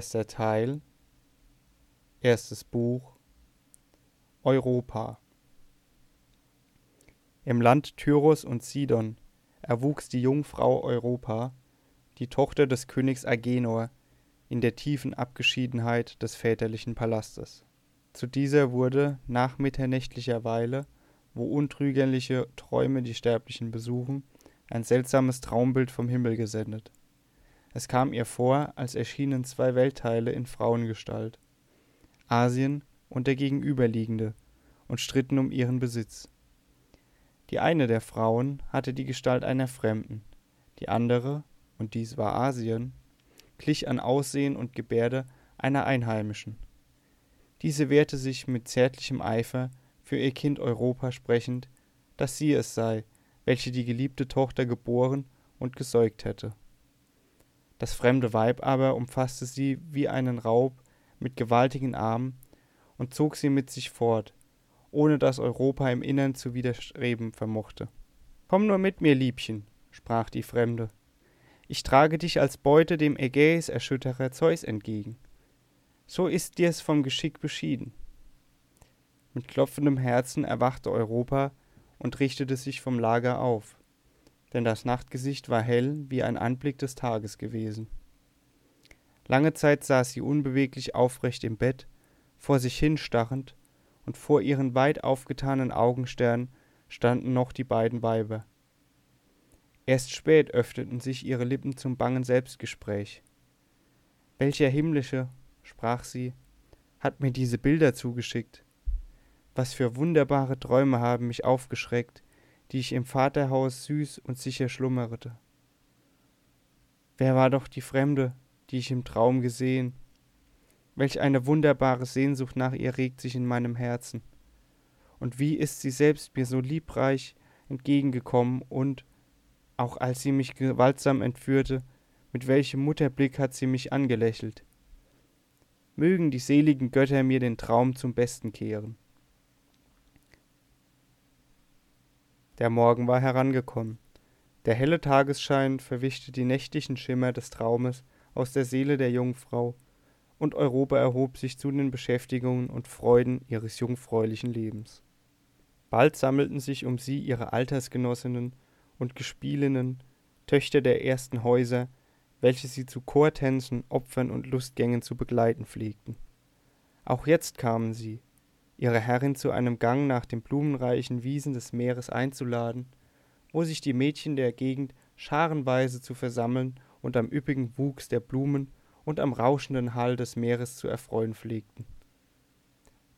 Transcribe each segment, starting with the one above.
Erster Teil Erstes Buch Europa Im Land Tyrus und Sidon erwuchs die Jungfrau Europa, die Tochter des Königs Agenor, in der tiefen Abgeschiedenheit des väterlichen Palastes. Zu dieser wurde nach mitternächtlicher Weile, wo untrügerliche Träume die Sterblichen besuchen, ein seltsames Traumbild vom Himmel gesendet. Es kam ihr vor, als erschienen zwei Weltteile in Frauengestalt, Asien und der gegenüberliegende, und stritten um ihren Besitz. Die eine der Frauen hatte die Gestalt einer Fremden, die andere, und dies war Asien, glich an Aussehen und Gebärde einer Einheimischen. Diese wehrte sich mit zärtlichem Eifer für ihr Kind Europa sprechend, dass sie es sei, welche die geliebte Tochter geboren und gesäugt hätte. Das fremde Weib aber umfasste sie wie einen Raub mit gewaltigen Armen und zog sie mit sich fort, ohne dass Europa im Innern zu widerstreben vermochte. Komm nur mit mir, Liebchen, sprach die Fremde. Ich trage dich als Beute dem Ägäis-Erschütterer Zeus entgegen. So ist dir's vom Geschick beschieden. Mit klopfendem Herzen erwachte Europa und richtete sich vom Lager auf denn das Nachtgesicht war hell wie ein Anblick des Tages gewesen. Lange Zeit saß sie unbeweglich aufrecht im Bett, vor sich hinstarrend, und vor ihren weit aufgetanen Augensternen standen noch die beiden Weiber. Erst spät öffneten sich ihre Lippen zum bangen Selbstgespräch. Welcher himmlische, sprach sie, hat mir diese Bilder zugeschickt? Was für wunderbare Träume haben mich aufgeschreckt, die ich im Vaterhaus süß und sicher schlummerte. Wer war doch die Fremde, die ich im Traum gesehen? Welch eine wunderbare Sehnsucht nach ihr regt sich in meinem Herzen. Und wie ist sie selbst mir so liebreich entgegengekommen und, auch als sie mich gewaltsam entführte, mit welchem Mutterblick hat sie mich angelächelt. Mögen die seligen Götter mir den Traum zum Besten kehren. Der Morgen war herangekommen. Der helle Tagesschein verwischte die nächtlichen Schimmer des Traumes aus der Seele der Jungfrau, und Europa erhob sich zu den Beschäftigungen und Freuden ihres jungfräulichen Lebens. Bald sammelten sich um sie ihre Altersgenossinnen und Gespielinnen, Töchter der ersten Häuser, welche sie zu Chortänzen, Opfern und Lustgängen zu begleiten pflegten. Auch jetzt kamen sie, ihre Herrin zu einem Gang nach den blumenreichen Wiesen des Meeres einzuladen, wo sich die Mädchen der Gegend scharenweise zu versammeln und am üppigen Wuchs der Blumen und am rauschenden Hall des Meeres zu erfreuen pflegten.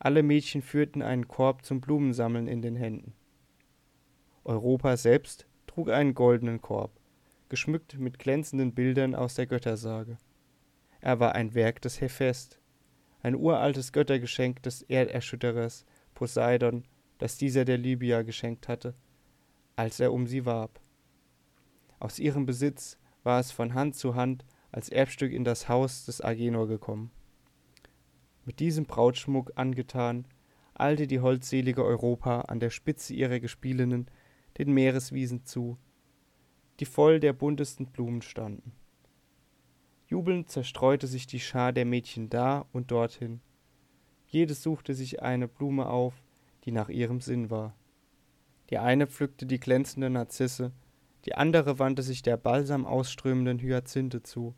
Alle Mädchen führten einen Korb zum Blumensammeln in den Händen. Europa selbst trug einen goldenen Korb, geschmückt mit glänzenden Bildern aus der Göttersage. Er war ein Werk des Hephäst, ein uraltes Göttergeschenk des Erderschütterers Poseidon, das dieser der Libyer geschenkt hatte, als er um sie warb. Aus ihrem Besitz war es von Hand zu Hand als Erbstück in das Haus des Agenor gekommen. Mit diesem Brautschmuck angetan, eilte die holdselige Europa an der Spitze ihrer Gespielinnen den Meereswiesen zu, die voll der buntesten Blumen standen. Jubelnd zerstreute sich die Schar der Mädchen da und dorthin. Jedes suchte sich eine Blume auf, die nach ihrem Sinn war. Die eine pflückte die glänzende Narzisse, die andere wandte sich der balsam ausströmenden Hyazinthe zu,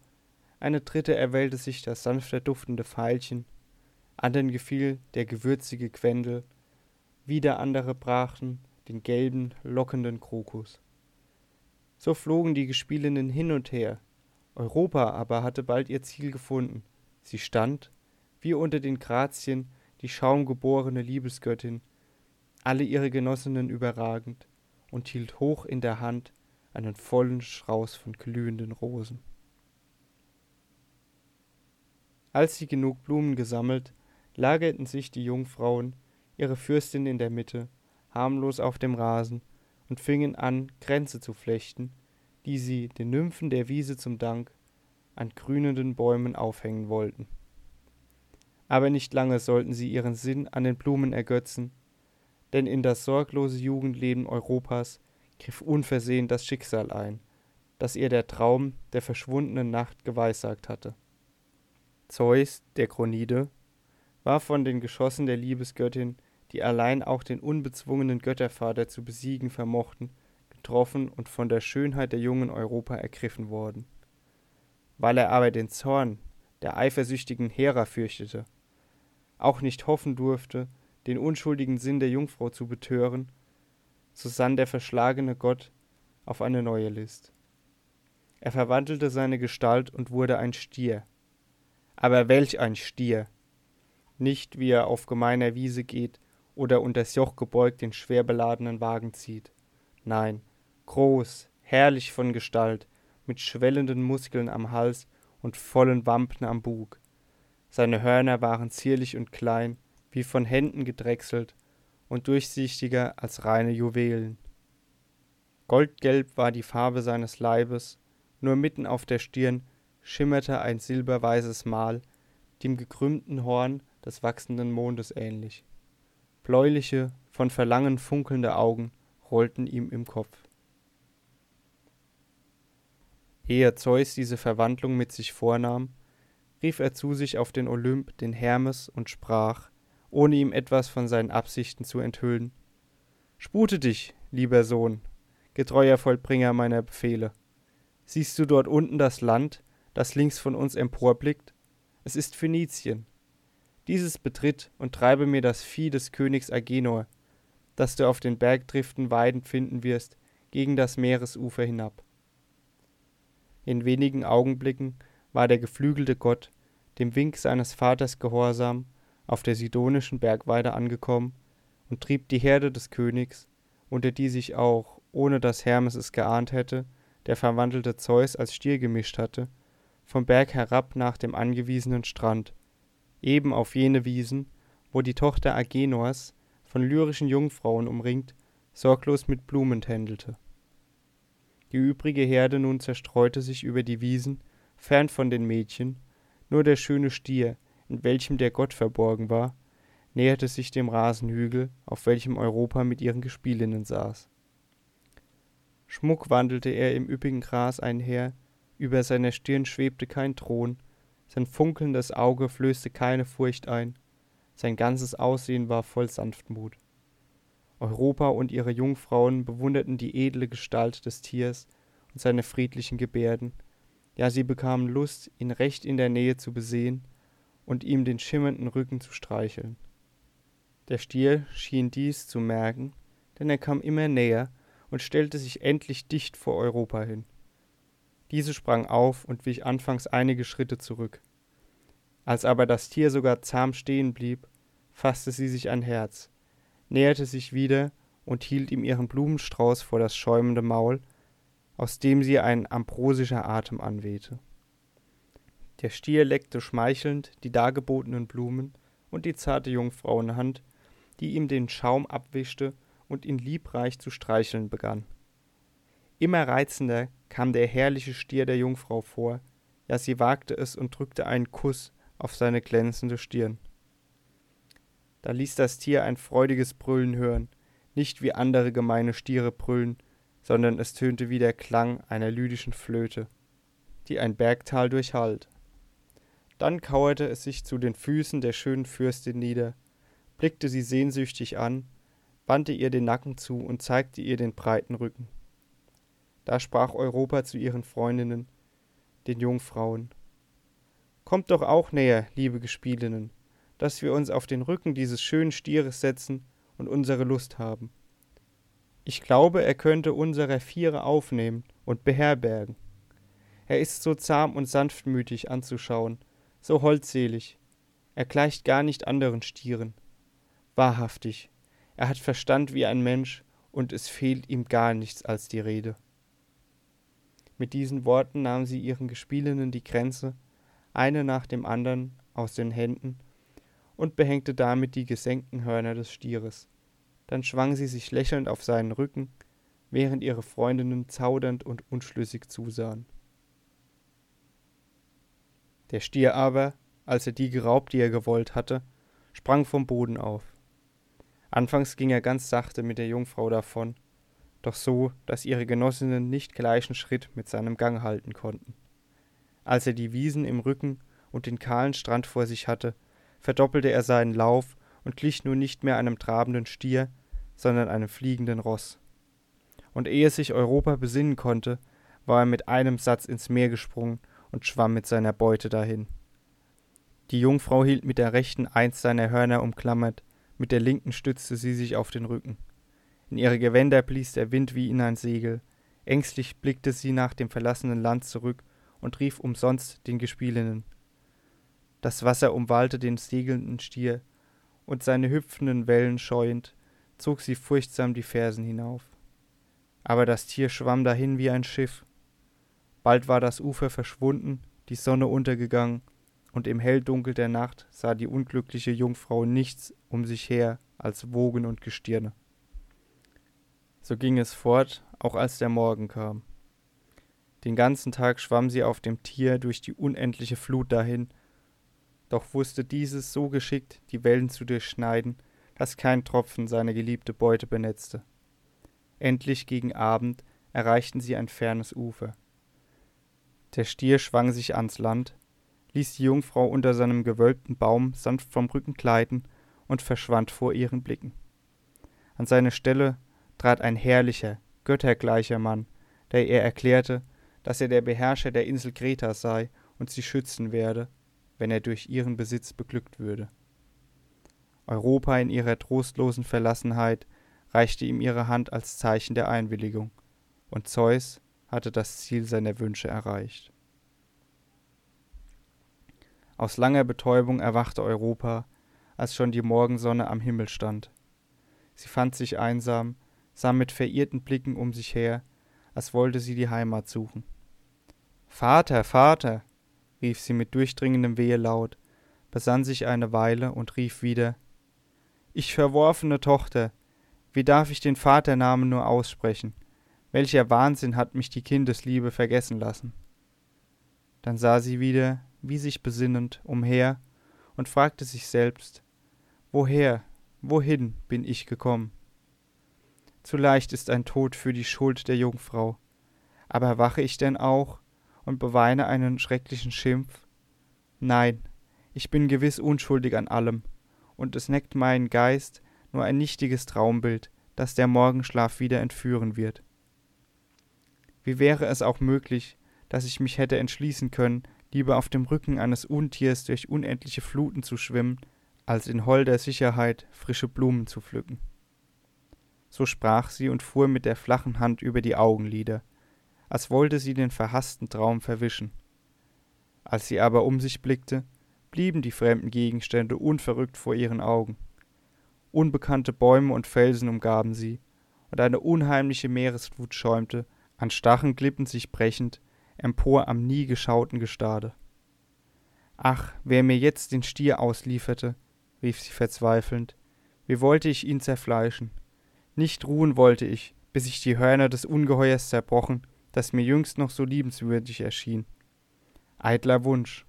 eine dritte erwählte sich das sanfter duftende Veilchen, anderen gefiel der gewürzige Quendel, wieder andere brachen den gelben, lockenden Krokus. So flogen die Gespielinnen hin und her, Europa aber hatte bald ihr Ziel gefunden. Sie stand, wie unter den Grazien, die schaumgeborene Liebesgöttin, alle ihre Genossinnen überragend, und hielt hoch in der Hand einen vollen Strauß von glühenden Rosen. Als sie genug Blumen gesammelt, lagerten sich die Jungfrauen, ihre Fürstin in der Mitte, harmlos auf dem Rasen und fingen an, Kränze zu flechten, die sie, den Nymphen der Wiese zum Dank, an grünenden Bäumen aufhängen wollten. Aber nicht lange sollten sie ihren Sinn an den Blumen ergötzen, denn in das sorglose Jugendleben Europas griff unversehen das Schicksal ein, das ihr der Traum der verschwundenen Nacht geweissagt hatte. Zeus, der Kronide, war von den Geschossen der Liebesgöttin, die allein auch den unbezwungenen Göttervater zu besiegen vermochten, getroffen und von der Schönheit der jungen Europa ergriffen worden. Weil er aber den Zorn der eifersüchtigen Hera fürchtete, auch nicht hoffen durfte, den unschuldigen Sinn der Jungfrau zu betören, so sann der verschlagene Gott auf eine neue List. Er verwandelte seine Gestalt und wurde ein Stier. Aber welch ein Stier! Nicht wie er auf gemeiner Wiese geht oder unters Joch gebeugt den schwer beladenen Wagen zieht. Nein, groß, herrlich von Gestalt, mit schwellenden Muskeln am Hals und vollen Wampen am Bug. Seine Hörner waren zierlich und klein, wie von Händen gedrechselt und durchsichtiger als reine Juwelen. Goldgelb war die Farbe seines Leibes, nur mitten auf der Stirn schimmerte ein silberweißes Mal, dem gekrümmten Horn des wachsenden Mondes ähnlich. Bläuliche, von Verlangen funkelnde Augen rollten ihm im Kopf. Ehe Zeus diese Verwandlung mit sich vornahm, rief er zu sich auf den Olymp den Hermes und sprach, ohne ihm etwas von seinen Absichten zu enthüllen Spute dich, lieber Sohn, getreuer Vollbringer meiner Befehle. Siehst du dort unten das Land, das links von uns emporblickt? Es ist Phönizien. Dieses betritt und treibe mir das Vieh des Königs Agenor, das du auf den Bergdriften weidend finden wirst, gegen das Meeresufer hinab. In wenigen Augenblicken war der geflügelte Gott, dem Wink seines Vaters gehorsam, auf der sidonischen Bergweide angekommen und trieb die Herde des Königs, unter die sich auch, ohne dass Hermes es geahnt hätte, der verwandelte Zeus als Stier gemischt hatte, vom Berg herab nach dem angewiesenen Strand, eben auf jene Wiesen, wo die Tochter Agenors, von lyrischen Jungfrauen umringt, sorglos mit Blumen tändelte. Die übrige Herde nun zerstreute sich über die Wiesen, fern von den Mädchen, nur der schöne Stier, in welchem der Gott verborgen war, näherte sich dem Rasenhügel, auf welchem Europa mit ihren Gespielinnen saß. Schmuck wandelte er im üppigen Gras einher, über seiner Stirn schwebte kein Thron, sein funkelndes Auge flößte keine Furcht ein, sein ganzes Aussehen war voll Sanftmut. Europa und ihre Jungfrauen bewunderten die edle Gestalt des Tiers und seine friedlichen Gebärden, ja sie bekamen Lust, ihn recht in der Nähe zu besehen und ihm den schimmernden Rücken zu streicheln. Der Stier schien dies zu merken, denn er kam immer näher und stellte sich endlich dicht vor Europa hin. Diese sprang auf und wich anfangs einige Schritte zurück. Als aber das Tier sogar zahm stehen blieb, fasste sie sich ein Herz, näherte sich wieder und hielt ihm ihren Blumenstrauß vor das schäumende Maul, aus dem sie ein ambrosischer Atem anwehte. Der Stier leckte schmeichelnd die dargebotenen Blumen und die zarte Jungfrauenhand, die ihm den Schaum abwischte und ihn liebreich zu streicheln begann. Immer reizender kam der herrliche Stier der Jungfrau vor, ja sie wagte es und drückte einen Kuss auf seine glänzende Stirn. Da ließ das Tier ein freudiges Brüllen hören, nicht wie andere gemeine Stiere brüllen, sondern es tönte wie der Klang einer lydischen Flöte, die ein Bergtal durchhallt. Dann kauerte es sich zu den Füßen der schönen Fürstin nieder, blickte sie sehnsüchtig an, wandte ihr den Nacken zu und zeigte ihr den breiten Rücken. Da sprach Europa zu ihren Freundinnen, den Jungfrauen. Kommt doch auch näher, liebe Gespielinnen, dass wir uns auf den Rücken dieses schönen Stieres setzen und unsere Lust haben. Ich glaube, er könnte unsere Viere aufnehmen und beherbergen. Er ist so zahm und sanftmütig anzuschauen, so holdselig. Er gleicht gar nicht anderen Stieren. Wahrhaftig, er hat Verstand wie ein Mensch, und es fehlt ihm gar nichts als die Rede. Mit diesen Worten nahm sie ihren Gespielinnen die Kränze, eine nach dem anderen, aus den Händen und behängte damit die gesenkten Hörner des Stieres. Dann schwang sie sich lächelnd auf seinen Rücken, während ihre Freundinnen zaudernd und unschlüssig zusahen. Der Stier aber, als er die geraubt, die er gewollt hatte, sprang vom Boden auf. Anfangs ging er ganz sachte mit der Jungfrau davon, doch so, dass ihre Genossinnen nicht gleichen Schritt mit seinem Gang halten konnten. Als er die Wiesen im Rücken und den kahlen Strand vor sich hatte, verdoppelte er seinen Lauf und glich nun nicht mehr einem trabenden Stier, sondern einem fliegenden Ross. Und ehe sich Europa besinnen konnte, war er mit einem Satz ins Meer gesprungen und schwamm mit seiner Beute dahin. Die Jungfrau hielt mit der rechten eins seiner Hörner umklammert, mit der linken stützte sie sich auf den Rücken. In ihre Gewänder blies der Wind wie in ein Segel. Ängstlich blickte sie nach dem verlassenen Land zurück und rief umsonst den Gespielinnen. Das Wasser umwallte den segelnden Stier, und seine hüpfenden Wellen scheuend, zog sie furchtsam die Fersen hinauf. Aber das Tier schwamm dahin wie ein Schiff. Bald war das Ufer verschwunden, die Sonne untergegangen, und im Helldunkel der Nacht sah die unglückliche Jungfrau nichts um sich her als Wogen und Gestirne. So ging es fort, auch als der Morgen kam. Den ganzen Tag schwamm sie auf dem Tier durch die unendliche Flut dahin, doch wusste dieses so geschickt, die Wellen zu durchschneiden, dass kein Tropfen seine geliebte Beute benetzte. Endlich gegen Abend erreichten sie ein fernes Ufer. Der Stier schwang sich ans Land, ließ die Jungfrau unter seinem gewölbten Baum sanft vom Rücken gleiten und verschwand vor ihren Blicken. An seine Stelle trat ein herrlicher, göttergleicher Mann, der ihr erklärte, dass er der Beherrscher der Insel Kreta sei und sie schützen werde, wenn er durch ihren Besitz beglückt würde. Europa in ihrer trostlosen Verlassenheit reichte ihm ihre Hand als Zeichen der Einwilligung, und Zeus hatte das Ziel seiner Wünsche erreicht. Aus langer Betäubung erwachte Europa, als schon die Morgensonne am Himmel stand. Sie fand sich einsam, sah mit verirrten Blicken um sich her, als wollte sie die Heimat suchen. Vater, Vater, rief sie mit durchdringendem Wehelaut, besann sich eine Weile und rief wieder Ich verworfene Tochter, wie darf ich den Vaternamen nur aussprechen? Welcher Wahnsinn hat mich die Kindesliebe vergessen lassen? Dann sah sie wieder, wie sich besinnend, umher und fragte sich selbst, woher, wohin bin ich gekommen? Zu leicht ist ein Tod für die Schuld der Jungfrau. Aber wache ich denn auch und beweine einen schrecklichen Schimpf? Nein, ich bin gewiss unschuldig an allem, und es neckt meinen Geist nur ein nichtiges Traumbild, das der Morgenschlaf wieder entführen wird. Wie wäre es auch möglich, dass ich mich hätte entschließen können, lieber auf dem Rücken eines Untiers durch unendliche Fluten zu schwimmen, als in holder Sicherheit frische Blumen zu pflücken. So sprach sie und fuhr mit der flachen Hand über die Augenlider, als wollte sie den verhaßten Traum verwischen. Als sie aber um sich blickte, blieben die fremden Gegenstände unverrückt vor ihren Augen. Unbekannte Bäume und Felsen umgaben sie, und eine unheimliche Meeresflut schäumte, an starren Klippen sich brechend, empor am nie geschauten Gestade. Ach, wer mir jetzt den Stier auslieferte, rief sie verzweifelnd, wie wollte ich ihn zerfleischen. Nicht ruhen wollte ich, bis ich die Hörner des Ungeheuers zerbrochen, das mir jüngst noch so liebenswürdig erschien. Eitler Wunsch.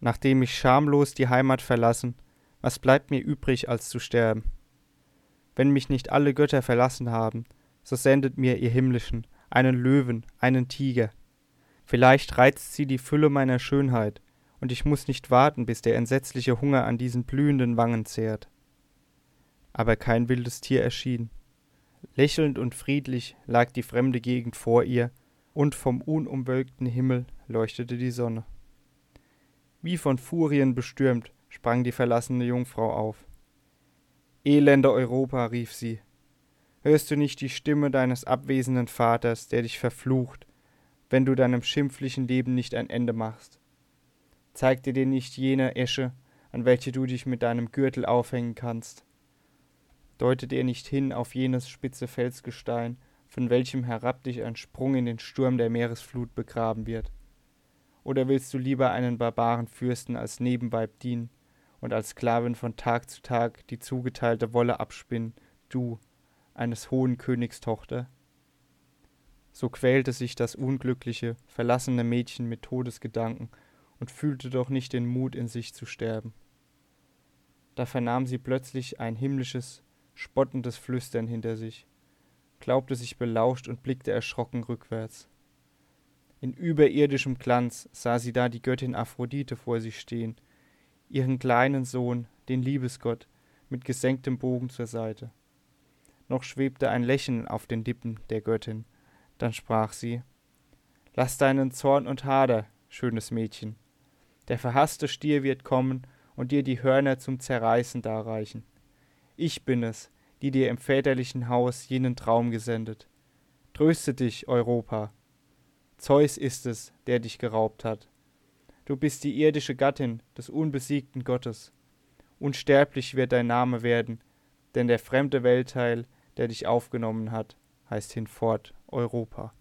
Nachdem ich schamlos die Heimat verlassen, was bleibt mir übrig, als zu sterben? Wenn mich nicht alle Götter verlassen haben, so sendet mir ihr Himmlischen einen Löwen, einen Tiger, Vielleicht reizt sie die Fülle meiner Schönheit, und ich muss nicht warten, bis der entsetzliche Hunger an diesen blühenden Wangen zehrt. Aber kein wildes Tier erschien. Lächelnd und friedlich lag die fremde Gegend vor ihr, und vom unumwölkten Himmel leuchtete die Sonne. Wie von Furien bestürmt, sprang die verlassene Jungfrau auf. Elender Europa, rief sie, hörst du nicht die Stimme deines abwesenden Vaters, der dich verflucht, wenn du deinem schimpflichen Leben nicht ein Ende machst. Zeig dir nicht jene Esche, an welche du dich mit deinem Gürtel aufhängen kannst. Deutet er nicht hin auf jenes spitze Felsgestein, von welchem herab dich ein Sprung in den Sturm der Meeresflut begraben wird? Oder willst du lieber einen Barbarenfürsten als Nebenweib dienen und als Sklavin von Tag zu Tag die zugeteilte Wolle abspinnen, du, eines hohen Königs Tochter? so quälte sich das unglückliche, verlassene Mädchen mit Todesgedanken und fühlte doch nicht den Mut in sich zu sterben. Da vernahm sie plötzlich ein himmlisches, spottendes Flüstern hinter sich, glaubte sich belauscht und blickte erschrocken rückwärts. In überirdischem Glanz sah sie da die Göttin Aphrodite vor sich stehen, ihren kleinen Sohn, den Liebesgott, mit gesenktem Bogen zur Seite. Noch schwebte ein Lächeln auf den Lippen der Göttin, dann sprach sie Lass deinen Zorn und Hader, schönes Mädchen. Der verhasste Stier wird kommen und dir die Hörner zum Zerreißen darreichen. Ich bin es, die dir im väterlichen Haus jenen Traum gesendet. Tröste dich, Europa. Zeus ist es, der dich geraubt hat. Du bist die irdische Gattin des unbesiegten Gottes. Unsterblich wird dein Name werden, denn der fremde Weltteil, der dich aufgenommen hat, heißt hinfort Europa.